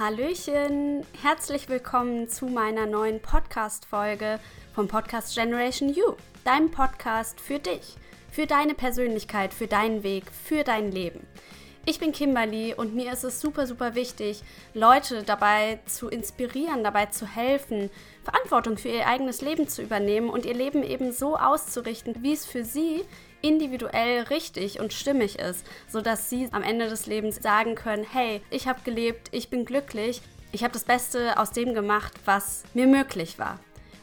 Hallöchen, herzlich willkommen zu meiner neuen Podcast-Folge vom Podcast Generation You, deinem Podcast für dich, für deine Persönlichkeit, für deinen Weg, für dein Leben. Ich bin Kimberly und mir ist es super, super wichtig, Leute dabei zu inspirieren, dabei zu helfen, Verantwortung für ihr eigenes Leben zu übernehmen und ihr Leben eben so auszurichten, wie es für sie individuell richtig und stimmig ist, sodass sie am Ende des Lebens sagen können, hey, ich habe gelebt, ich bin glücklich, ich habe das Beste aus dem gemacht, was mir möglich war.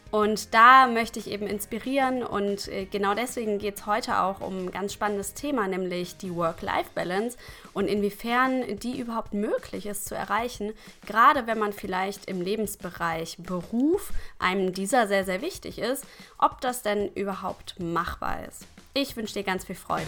Und da möchte ich eben inspirieren und äh, genau deswegen geht es heute auch um ein ganz spannendes Thema, nämlich die Work-Life-Balance und inwiefern die überhaupt möglich ist zu erreichen, gerade wenn man vielleicht im Lebensbereich Beruf einem dieser sehr, sehr wichtig ist, ob das denn überhaupt machbar ist. Ich wünsche dir ganz viel Freude.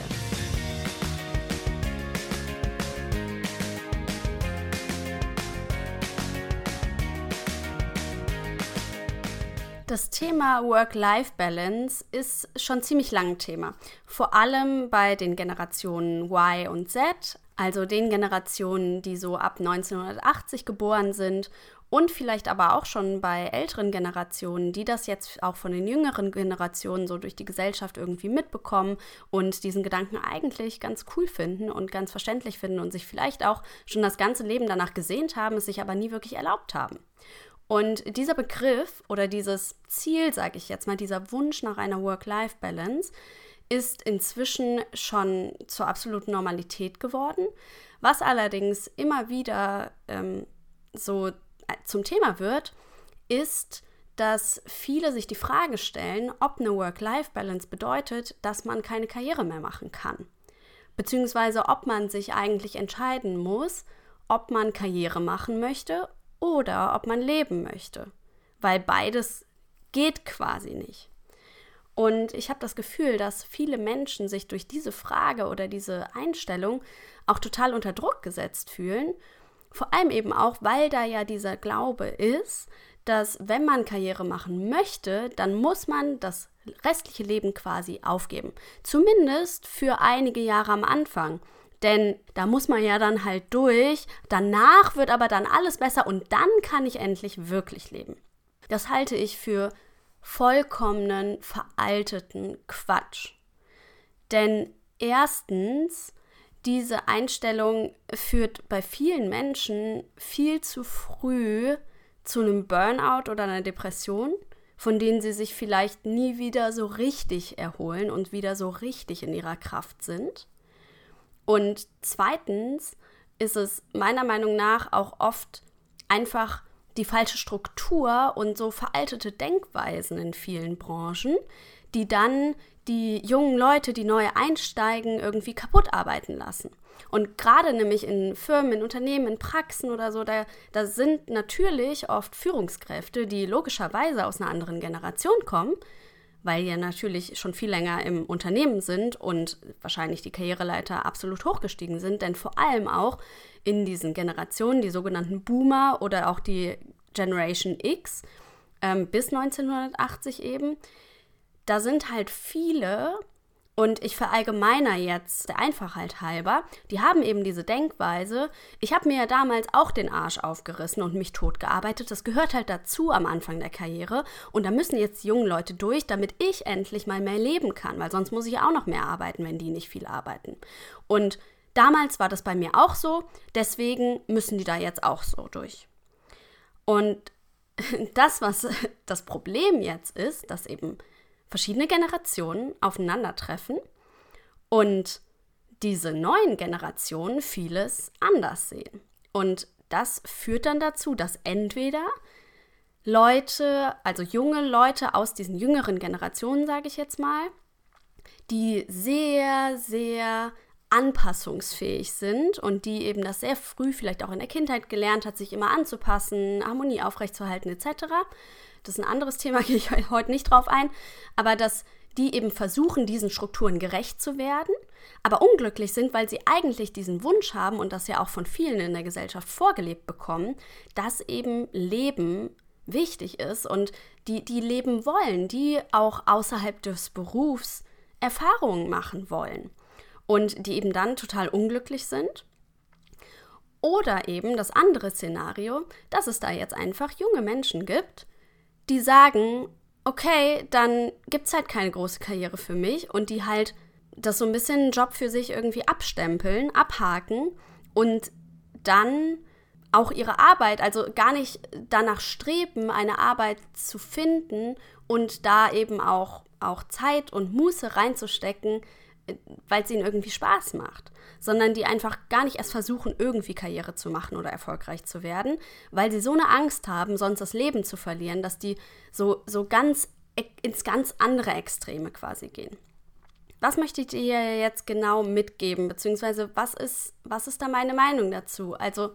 Das Thema Work-Life-Balance ist schon ziemlich lang Thema. Vor allem bei den Generationen Y und Z, also den Generationen, die so ab 1980 geboren sind und vielleicht aber auch schon bei älteren Generationen, die das jetzt auch von den jüngeren Generationen so durch die Gesellschaft irgendwie mitbekommen und diesen Gedanken eigentlich ganz cool finden und ganz verständlich finden und sich vielleicht auch schon das ganze Leben danach gesehnt haben, es sich aber nie wirklich erlaubt haben. Und dieser Begriff oder dieses Ziel, sage ich jetzt mal, dieser Wunsch nach einer Work-Life-Balance, ist inzwischen schon zur absoluten Normalität geworden, was allerdings immer wieder ähm, so zum Thema wird, ist, dass viele sich die Frage stellen, ob eine Work-Life-Balance bedeutet, dass man keine Karriere mehr machen kann. Beziehungsweise ob man sich eigentlich entscheiden muss, ob man Karriere machen möchte oder ob man leben möchte. Weil beides geht quasi nicht. Und ich habe das Gefühl, dass viele Menschen sich durch diese Frage oder diese Einstellung auch total unter Druck gesetzt fühlen vor allem eben auch, weil da ja dieser Glaube ist, dass wenn man Karriere machen möchte, dann muss man das restliche Leben quasi aufgeben. Zumindest für einige Jahre am Anfang. Denn da muss man ja dann halt durch. Danach wird aber dann alles besser und dann kann ich endlich wirklich leben. Das halte ich für vollkommenen, veralteten Quatsch. Denn erstens diese Einstellung führt bei vielen Menschen viel zu früh zu einem Burnout oder einer Depression, von denen sie sich vielleicht nie wieder so richtig erholen und wieder so richtig in ihrer Kraft sind. Und zweitens ist es meiner Meinung nach auch oft einfach die falsche Struktur und so veraltete Denkweisen in vielen Branchen, die dann die jungen Leute, die neu einsteigen, irgendwie kaputt arbeiten lassen. Und gerade nämlich in Firmen, in Unternehmen, in Praxen oder so, da, da sind natürlich oft Führungskräfte, die logischerweise aus einer anderen Generation kommen, weil ja natürlich schon viel länger im Unternehmen sind und wahrscheinlich die Karriereleiter absolut hochgestiegen sind, denn vor allem auch in diesen Generationen, die sogenannten Boomer oder auch die Generation X ähm, bis 1980 eben, da sind halt viele, und ich verallgemeiner jetzt der Einfachheit halber, die haben eben diese Denkweise, ich habe mir ja damals auch den Arsch aufgerissen und mich totgearbeitet, das gehört halt dazu am Anfang der Karriere und da müssen jetzt die jungen Leute durch, damit ich endlich mal mehr leben kann, weil sonst muss ich auch noch mehr arbeiten, wenn die nicht viel arbeiten. Und damals war das bei mir auch so, deswegen müssen die da jetzt auch so durch. Und das, was das Problem jetzt ist, dass eben verschiedene Generationen aufeinandertreffen und diese neuen Generationen vieles anders sehen. Und das führt dann dazu, dass entweder Leute, also junge Leute aus diesen jüngeren Generationen, sage ich jetzt mal, die sehr, sehr anpassungsfähig sind und die eben das sehr früh vielleicht auch in der Kindheit gelernt hat, sich immer anzupassen, Harmonie aufrechtzuerhalten etc., das ist ein anderes Thema, gehe ich heute nicht drauf ein, aber dass die eben versuchen, diesen Strukturen gerecht zu werden, aber unglücklich sind, weil sie eigentlich diesen Wunsch haben und das ja auch von vielen in der Gesellschaft vorgelebt bekommen, dass eben Leben wichtig ist und die, die leben wollen, die auch außerhalb des Berufs Erfahrungen machen wollen und die eben dann total unglücklich sind. Oder eben das andere Szenario, dass es da jetzt einfach junge Menschen gibt, die sagen, okay, dann gibt es halt keine große Karriere für mich und die halt das so ein bisschen Job für sich irgendwie abstempeln, abhaken und dann auch ihre Arbeit, also gar nicht danach streben, eine Arbeit zu finden und da eben auch, auch Zeit und Muße reinzustecken, weil es ihnen irgendwie Spaß macht, sondern die einfach gar nicht erst versuchen, irgendwie Karriere zu machen oder erfolgreich zu werden, weil sie so eine Angst haben, sonst das Leben zu verlieren, dass die so, so ganz ins ganz andere Extreme quasi gehen. Was möchte ich dir jetzt genau mitgeben, beziehungsweise was ist, was ist da meine Meinung dazu? Also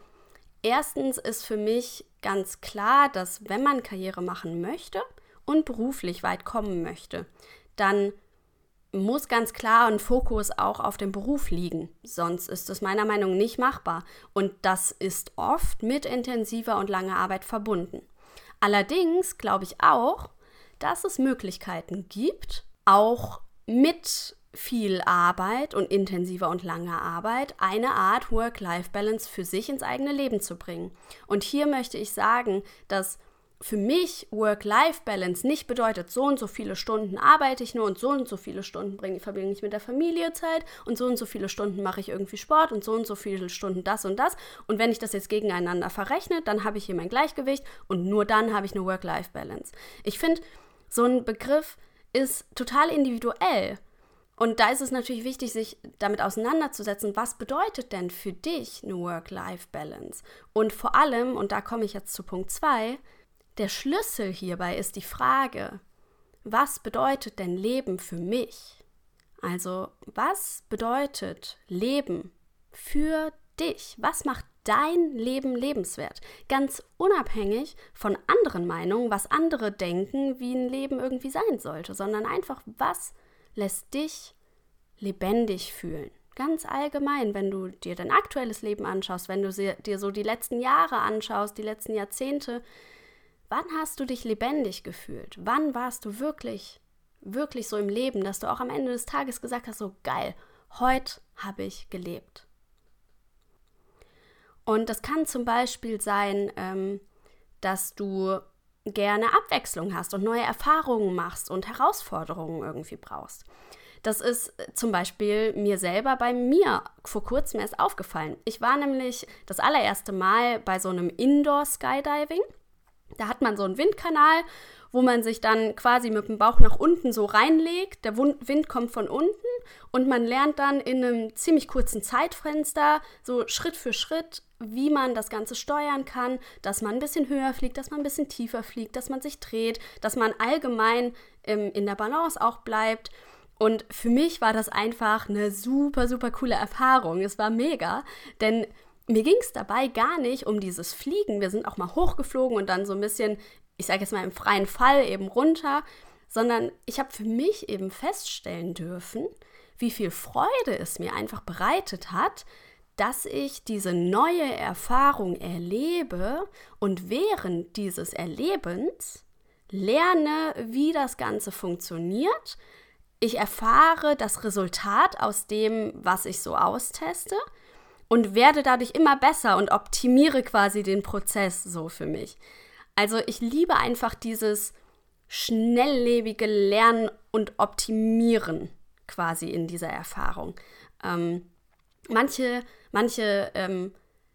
erstens ist für mich ganz klar, dass wenn man Karriere machen möchte und beruflich weit kommen möchte, dann muss ganz klar ein Fokus auch auf dem Beruf liegen. Sonst ist es meiner Meinung nach nicht machbar. Und das ist oft mit intensiver und langer Arbeit verbunden. Allerdings glaube ich auch, dass es Möglichkeiten gibt, auch mit viel Arbeit und intensiver und langer Arbeit eine Art Work-Life-Balance für sich ins eigene Leben zu bringen. Und hier möchte ich sagen, dass für mich Work-Life-Balance nicht bedeutet, so und so viele Stunden arbeite ich nur und so und so viele Stunden bringe, verbringe ich mit der Familie Zeit und so und so viele Stunden mache ich irgendwie Sport und so und so viele Stunden das und das. Und wenn ich das jetzt gegeneinander verrechne, dann habe ich hier mein Gleichgewicht und nur dann habe ich eine Work-Life-Balance. Ich finde, so ein Begriff ist total individuell. Und da ist es natürlich wichtig, sich damit auseinanderzusetzen, was bedeutet denn für dich eine Work-Life-Balance? Und vor allem, und da komme ich jetzt zu Punkt 2, der Schlüssel hierbei ist die Frage, was bedeutet denn Leben für mich? Also, was bedeutet Leben für dich? Was macht dein Leben lebenswert? Ganz unabhängig von anderen Meinungen, was andere denken, wie ein Leben irgendwie sein sollte, sondern einfach, was lässt dich lebendig fühlen. Ganz allgemein, wenn du dir dein aktuelles Leben anschaust, wenn du dir so die letzten Jahre anschaust, die letzten Jahrzehnte, wann hast du dich lebendig gefühlt? Wann warst du wirklich, wirklich so im Leben, dass du auch am Ende des Tages gesagt hast, so geil, heute habe ich gelebt. Und das kann zum Beispiel sein, ähm, dass du gerne Abwechslung hast und neue Erfahrungen machst und Herausforderungen irgendwie brauchst. Das ist zum Beispiel mir selber bei mir vor kurzem erst aufgefallen. Ich war nämlich das allererste Mal bei so einem Indoor-Skydiving. Da hat man so einen Windkanal, wo man sich dann quasi mit dem Bauch nach unten so reinlegt. Der Wind kommt von unten und man lernt dann in einem ziemlich kurzen Zeitfenster so Schritt für Schritt wie man das Ganze steuern kann, dass man ein bisschen höher fliegt, dass man ein bisschen tiefer fliegt, dass man sich dreht, dass man allgemein ähm, in der Balance auch bleibt. Und für mich war das einfach eine super, super coole Erfahrung. Es war mega, denn mir ging es dabei gar nicht um dieses Fliegen. Wir sind auch mal hochgeflogen und dann so ein bisschen, ich sage jetzt mal im freien Fall eben runter, sondern ich habe für mich eben feststellen dürfen, wie viel Freude es mir einfach bereitet hat, dass ich diese neue Erfahrung erlebe und während dieses Erlebens lerne, wie das Ganze funktioniert. Ich erfahre das Resultat aus dem, was ich so austeste und werde dadurch immer besser und optimiere quasi den Prozess so für mich. Also ich liebe einfach dieses schnelllebige Lernen und Optimieren quasi in dieser Erfahrung. Ähm, manche Manche, ähm,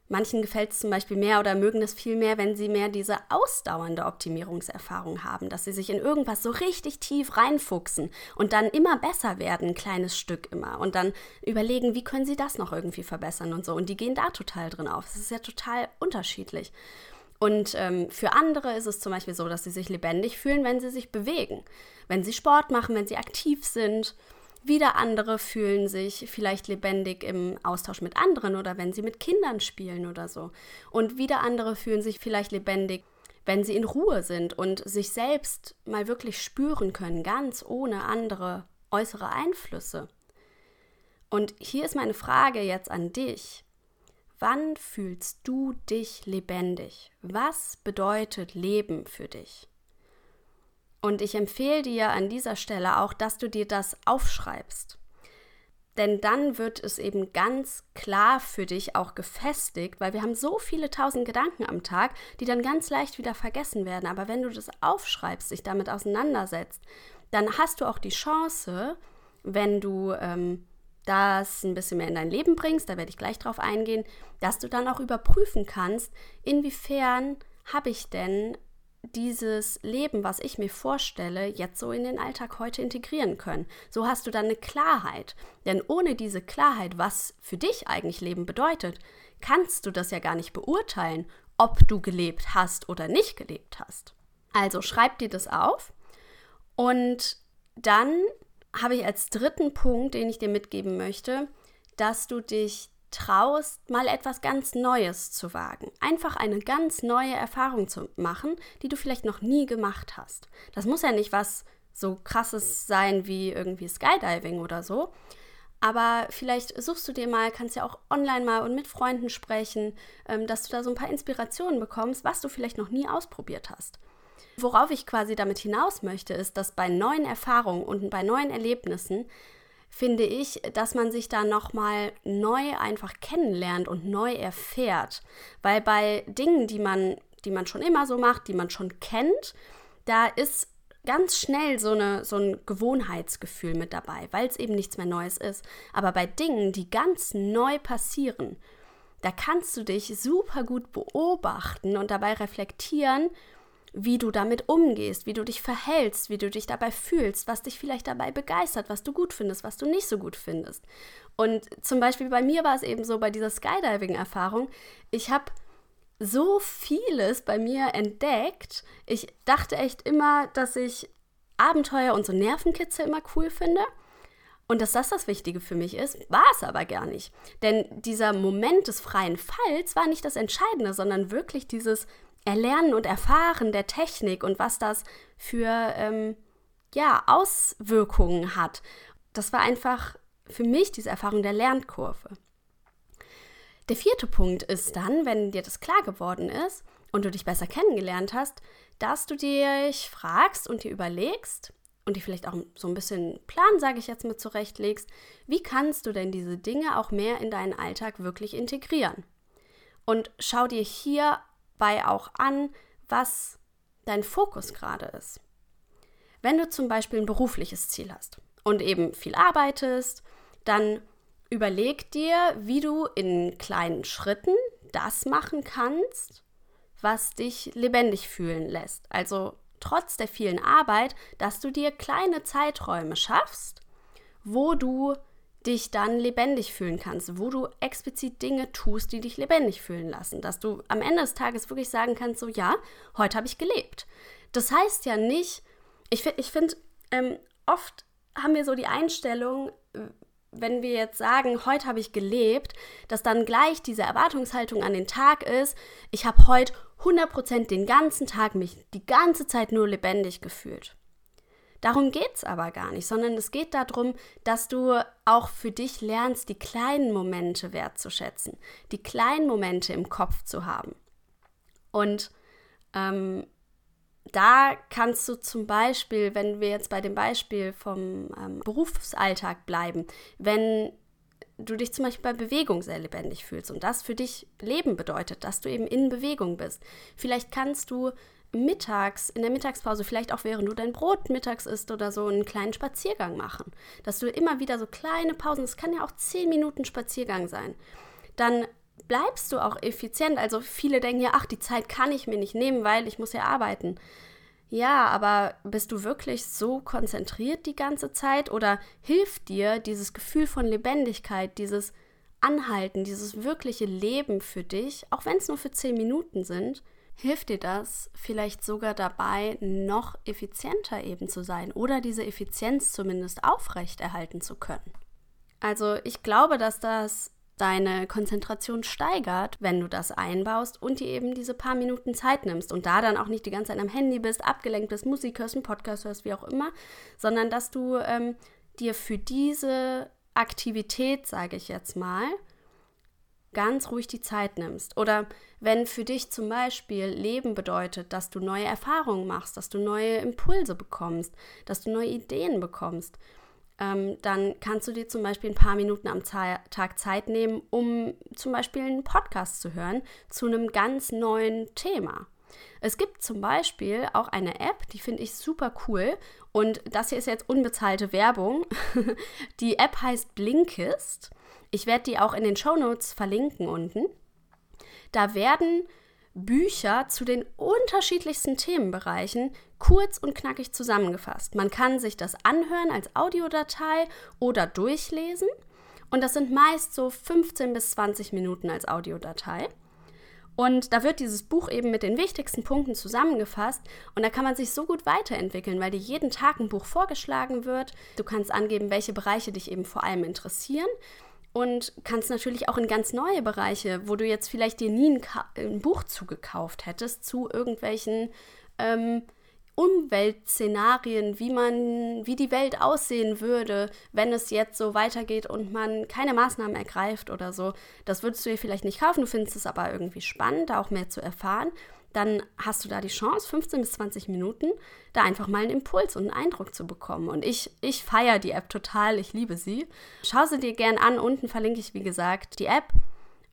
manchen gefällt es zum Beispiel mehr oder mögen es viel mehr, wenn sie mehr diese ausdauernde Optimierungserfahrung haben, dass sie sich in irgendwas so richtig tief reinfuchsen und dann immer besser werden, ein kleines Stück immer. Und dann überlegen, wie können sie das noch irgendwie verbessern und so. Und die gehen da total drin auf. Es ist ja total unterschiedlich. Und ähm, für andere ist es zum Beispiel so, dass sie sich lebendig fühlen, wenn sie sich bewegen, wenn sie Sport machen, wenn sie aktiv sind. Wieder andere fühlen sich vielleicht lebendig im Austausch mit anderen oder wenn sie mit Kindern spielen oder so. Und wieder andere fühlen sich vielleicht lebendig, wenn sie in Ruhe sind und sich selbst mal wirklich spüren können, ganz ohne andere äußere Einflüsse. Und hier ist meine Frage jetzt an dich. Wann fühlst du dich lebendig? Was bedeutet Leben für dich? Und ich empfehle dir an dieser Stelle auch, dass du dir das aufschreibst. denn dann wird es eben ganz klar für dich auch gefestigt, weil wir haben so viele tausend Gedanken am Tag, die dann ganz leicht wieder vergessen werden. Aber wenn du das aufschreibst, dich damit auseinandersetzt, dann hast du auch die Chance, wenn du ähm, das ein bisschen mehr in dein Leben bringst, da werde ich gleich drauf eingehen, dass du dann auch überprüfen kannst, inwiefern habe ich denn dieses Leben, was ich mir vorstelle, jetzt so in den Alltag heute integrieren können. So hast du dann eine Klarheit. Denn ohne diese Klarheit, was für dich eigentlich Leben bedeutet, kannst du das ja gar nicht beurteilen, ob du gelebt hast oder nicht gelebt hast. Also schreib dir das auf und dann habe ich als dritten Punkt, den ich dir mitgeben möchte, dass du dich traust, mal etwas ganz Neues zu wagen. Einfach eine ganz neue Erfahrung zu machen, die du vielleicht noch nie gemacht hast. Das muss ja nicht was so krasses sein wie irgendwie Skydiving oder so. Aber vielleicht suchst du dir mal, kannst ja auch online mal und mit Freunden sprechen, ähm, dass du da so ein paar Inspirationen bekommst, was du vielleicht noch nie ausprobiert hast. Worauf ich quasi damit hinaus möchte, ist, dass bei neuen Erfahrungen und bei neuen Erlebnissen finde ich, dass man sich da nochmal neu einfach kennenlernt und neu erfährt. Weil bei Dingen, die man, die man schon immer so macht, die man schon kennt, da ist ganz schnell so, eine, so ein Gewohnheitsgefühl mit dabei, weil es eben nichts mehr Neues ist. Aber bei Dingen, die ganz neu passieren, da kannst du dich super gut beobachten und dabei reflektieren, wie du damit umgehst, wie du dich verhältst, wie du dich dabei fühlst, was dich vielleicht dabei begeistert, was du gut findest, was du nicht so gut findest. Und zum Beispiel bei mir war es eben so bei dieser Skydiving-Erfahrung, ich habe so vieles bei mir entdeckt. Ich dachte echt immer, dass ich Abenteuer und so Nervenkitzel immer cool finde. Und dass das das Wichtige für mich ist, war es aber gar nicht. Denn dieser Moment des freien Falls war nicht das Entscheidende, sondern wirklich dieses Erlernen und Erfahren der Technik und was das für ähm, ja, Auswirkungen hat. Das war einfach für mich diese Erfahrung der Lernkurve. Der vierte Punkt ist dann, wenn dir das klar geworden ist und du dich besser kennengelernt hast, dass du dich fragst und dir überlegst und dir vielleicht auch so ein bisschen Plan, sage ich jetzt mal, zurechtlegst, wie kannst du denn diese Dinge auch mehr in deinen Alltag wirklich integrieren? Und schau dir hier dabei auch an, was dein Fokus gerade ist. Wenn du zum Beispiel ein berufliches Ziel hast und eben viel arbeitest, dann überleg dir, wie du in kleinen Schritten das machen kannst, was dich lebendig fühlen lässt. Also trotz der vielen Arbeit, dass du dir kleine Zeiträume schaffst, wo du dich dann lebendig fühlen kannst, wo du explizit Dinge tust, die dich lebendig fühlen lassen, dass du am Ende des Tages wirklich sagen kannst, so ja, heute habe ich gelebt. Das heißt ja nicht, ich, ich finde, ähm, oft haben wir so die Einstellung, wenn wir jetzt sagen, heute habe ich gelebt, dass dann gleich diese Erwartungshaltung an den Tag ist, ich habe heute 100% den ganzen Tag mich die ganze Zeit nur lebendig gefühlt. Darum geht es aber gar nicht, sondern es geht darum, dass du auch für dich lernst, die kleinen Momente wertzuschätzen, die kleinen Momente im Kopf zu haben. Und ähm, da kannst du zum Beispiel, wenn wir jetzt bei dem Beispiel vom ähm, Berufsalltag bleiben, wenn du dich zum Beispiel bei Bewegung sehr lebendig fühlst und das für dich Leben bedeutet, dass du eben in Bewegung bist. Vielleicht kannst du mittags, in der Mittagspause, vielleicht auch während du dein Brot mittags isst oder so, einen kleinen Spaziergang machen. Dass du immer wieder so kleine Pausen, das kann ja auch zehn Minuten Spaziergang sein. Dann bleibst du auch effizient. Also viele denken ja, ach, die Zeit kann ich mir nicht nehmen, weil ich muss ja arbeiten. Ja, aber bist du wirklich so konzentriert die ganze Zeit oder hilft dir dieses Gefühl von Lebendigkeit, dieses Anhalten, dieses wirkliche Leben für dich, auch wenn es nur für zehn Minuten sind, hilft dir das vielleicht sogar dabei, noch effizienter eben zu sein oder diese Effizienz zumindest aufrechterhalten zu können. Also ich glaube, dass das deine Konzentration steigert, wenn du das einbaust und dir eben diese paar Minuten Zeit nimmst und da dann auch nicht die ganze Zeit am Handy bist, abgelenkt bist, Musik hörst, einen Podcast hörst, wie auch immer, sondern dass du ähm, dir für diese Aktivität, sage ich jetzt mal, ganz ruhig die Zeit nimmst. Oder wenn für dich zum Beispiel Leben bedeutet, dass du neue Erfahrungen machst, dass du neue Impulse bekommst, dass du neue Ideen bekommst, ähm, dann kannst du dir zum Beispiel ein paar Minuten am Tag Zeit nehmen, um zum Beispiel einen Podcast zu hören zu einem ganz neuen Thema. Es gibt zum Beispiel auch eine App, die finde ich super cool. Und das hier ist jetzt unbezahlte Werbung. die App heißt Blinkist. Ich werde die auch in den Show Notes verlinken unten. Da werden Bücher zu den unterschiedlichsten Themenbereichen kurz und knackig zusammengefasst. Man kann sich das anhören als Audiodatei oder durchlesen. Und das sind meist so 15 bis 20 Minuten als Audiodatei. Und da wird dieses Buch eben mit den wichtigsten Punkten zusammengefasst und da kann man sich so gut weiterentwickeln, weil dir jeden Tag ein Buch vorgeschlagen wird. Du kannst angeben, welche Bereiche dich eben vor allem interessieren und kannst natürlich auch in ganz neue Bereiche, wo du jetzt vielleicht dir nie ein, ein Buch zugekauft hättest, zu irgendwelchen ähm, Umweltszenarien, wie man, wie die Welt aussehen würde, wenn es jetzt so weitergeht und man keine Maßnahmen ergreift oder so. Das würdest du dir vielleicht nicht kaufen, du findest es aber irgendwie spannend, da auch mehr zu erfahren. Dann hast du da die Chance, 15 bis 20 Minuten, da einfach mal einen Impuls und einen Eindruck zu bekommen. Und ich, ich feiere die App total, ich liebe sie. Schau sie dir gern an, unten verlinke ich, wie gesagt, die App.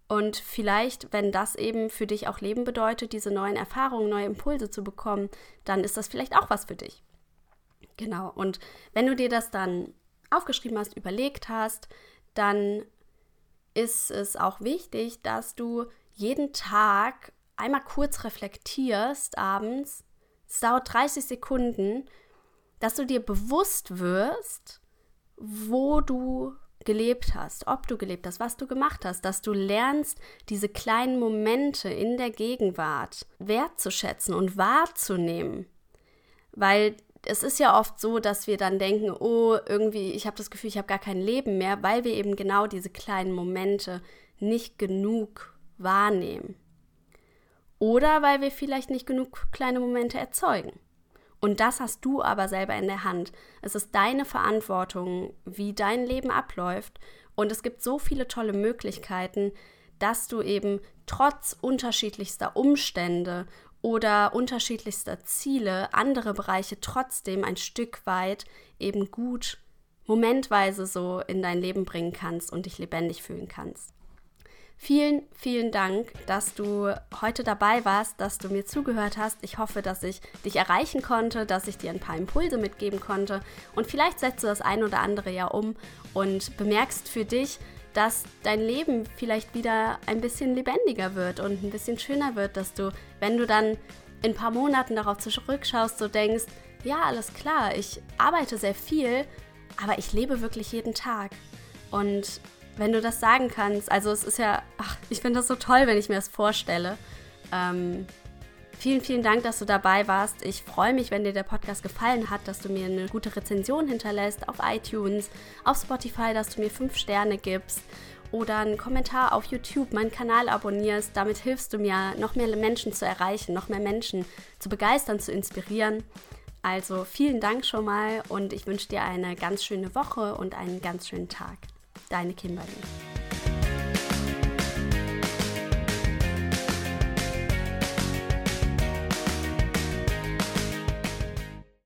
Und vielleicht, wenn das eben für dich auch Leben bedeutet, diese neuen Erfahrungen, neue Impulse zu bekommen, dann ist das vielleicht auch was für dich. Genau. Und wenn du dir das dann aufgeschrieben hast, überlegt hast, dann ist es auch wichtig, dass du jeden Tag einmal kurz reflektierst abends. Es dauert 30 Sekunden, dass du dir bewusst wirst, wo du gelebt hast, ob du gelebt hast, was du gemacht hast, dass du lernst, diese kleinen Momente in der Gegenwart wertzuschätzen und wahrzunehmen. Weil es ist ja oft so, dass wir dann denken, oh, irgendwie, ich habe das Gefühl, ich habe gar kein Leben mehr, weil wir eben genau diese kleinen Momente nicht genug wahrnehmen. Oder weil wir vielleicht nicht genug kleine Momente erzeugen. Und das hast du aber selber in der Hand. Es ist deine Verantwortung, wie dein Leben abläuft. Und es gibt so viele tolle Möglichkeiten, dass du eben trotz unterschiedlichster Umstände oder unterschiedlichster Ziele andere Bereiche trotzdem ein Stück weit eben gut momentweise so in dein Leben bringen kannst und dich lebendig fühlen kannst. Vielen, vielen Dank, dass du heute dabei warst, dass du mir zugehört hast. Ich hoffe, dass ich dich erreichen konnte, dass ich dir ein paar Impulse mitgeben konnte. Und vielleicht setzt du das ein oder andere ja um und bemerkst für dich, dass dein Leben vielleicht wieder ein bisschen lebendiger wird und ein bisschen schöner wird, dass du, wenn du dann in ein paar Monaten darauf zurückschaust, so denkst, ja, alles klar, ich arbeite sehr viel, aber ich lebe wirklich jeden Tag. Und wenn du das sagen kannst. Also es ist ja, ach, ich finde das so toll, wenn ich mir das vorstelle. Ähm, vielen, vielen Dank, dass du dabei warst. Ich freue mich, wenn dir der Podcast gefallen hat, dass du mir eine gute Rezension hinterlässt auf iTunes, auf Spotify, dass du mir fünf Sterne gibst oder einen Kommentar auf YouTube, meinen Kanal abonnierst. Damit hilfst du mir, noch mehr Menschen zu erreichen, noch mehr Menschen zu begeistern, zu inspirieren. Also vielen Dank schon mal und ich wünsche dir eine ganz schöne Woche und einen ganz schönen Tag. Deine Kimberly.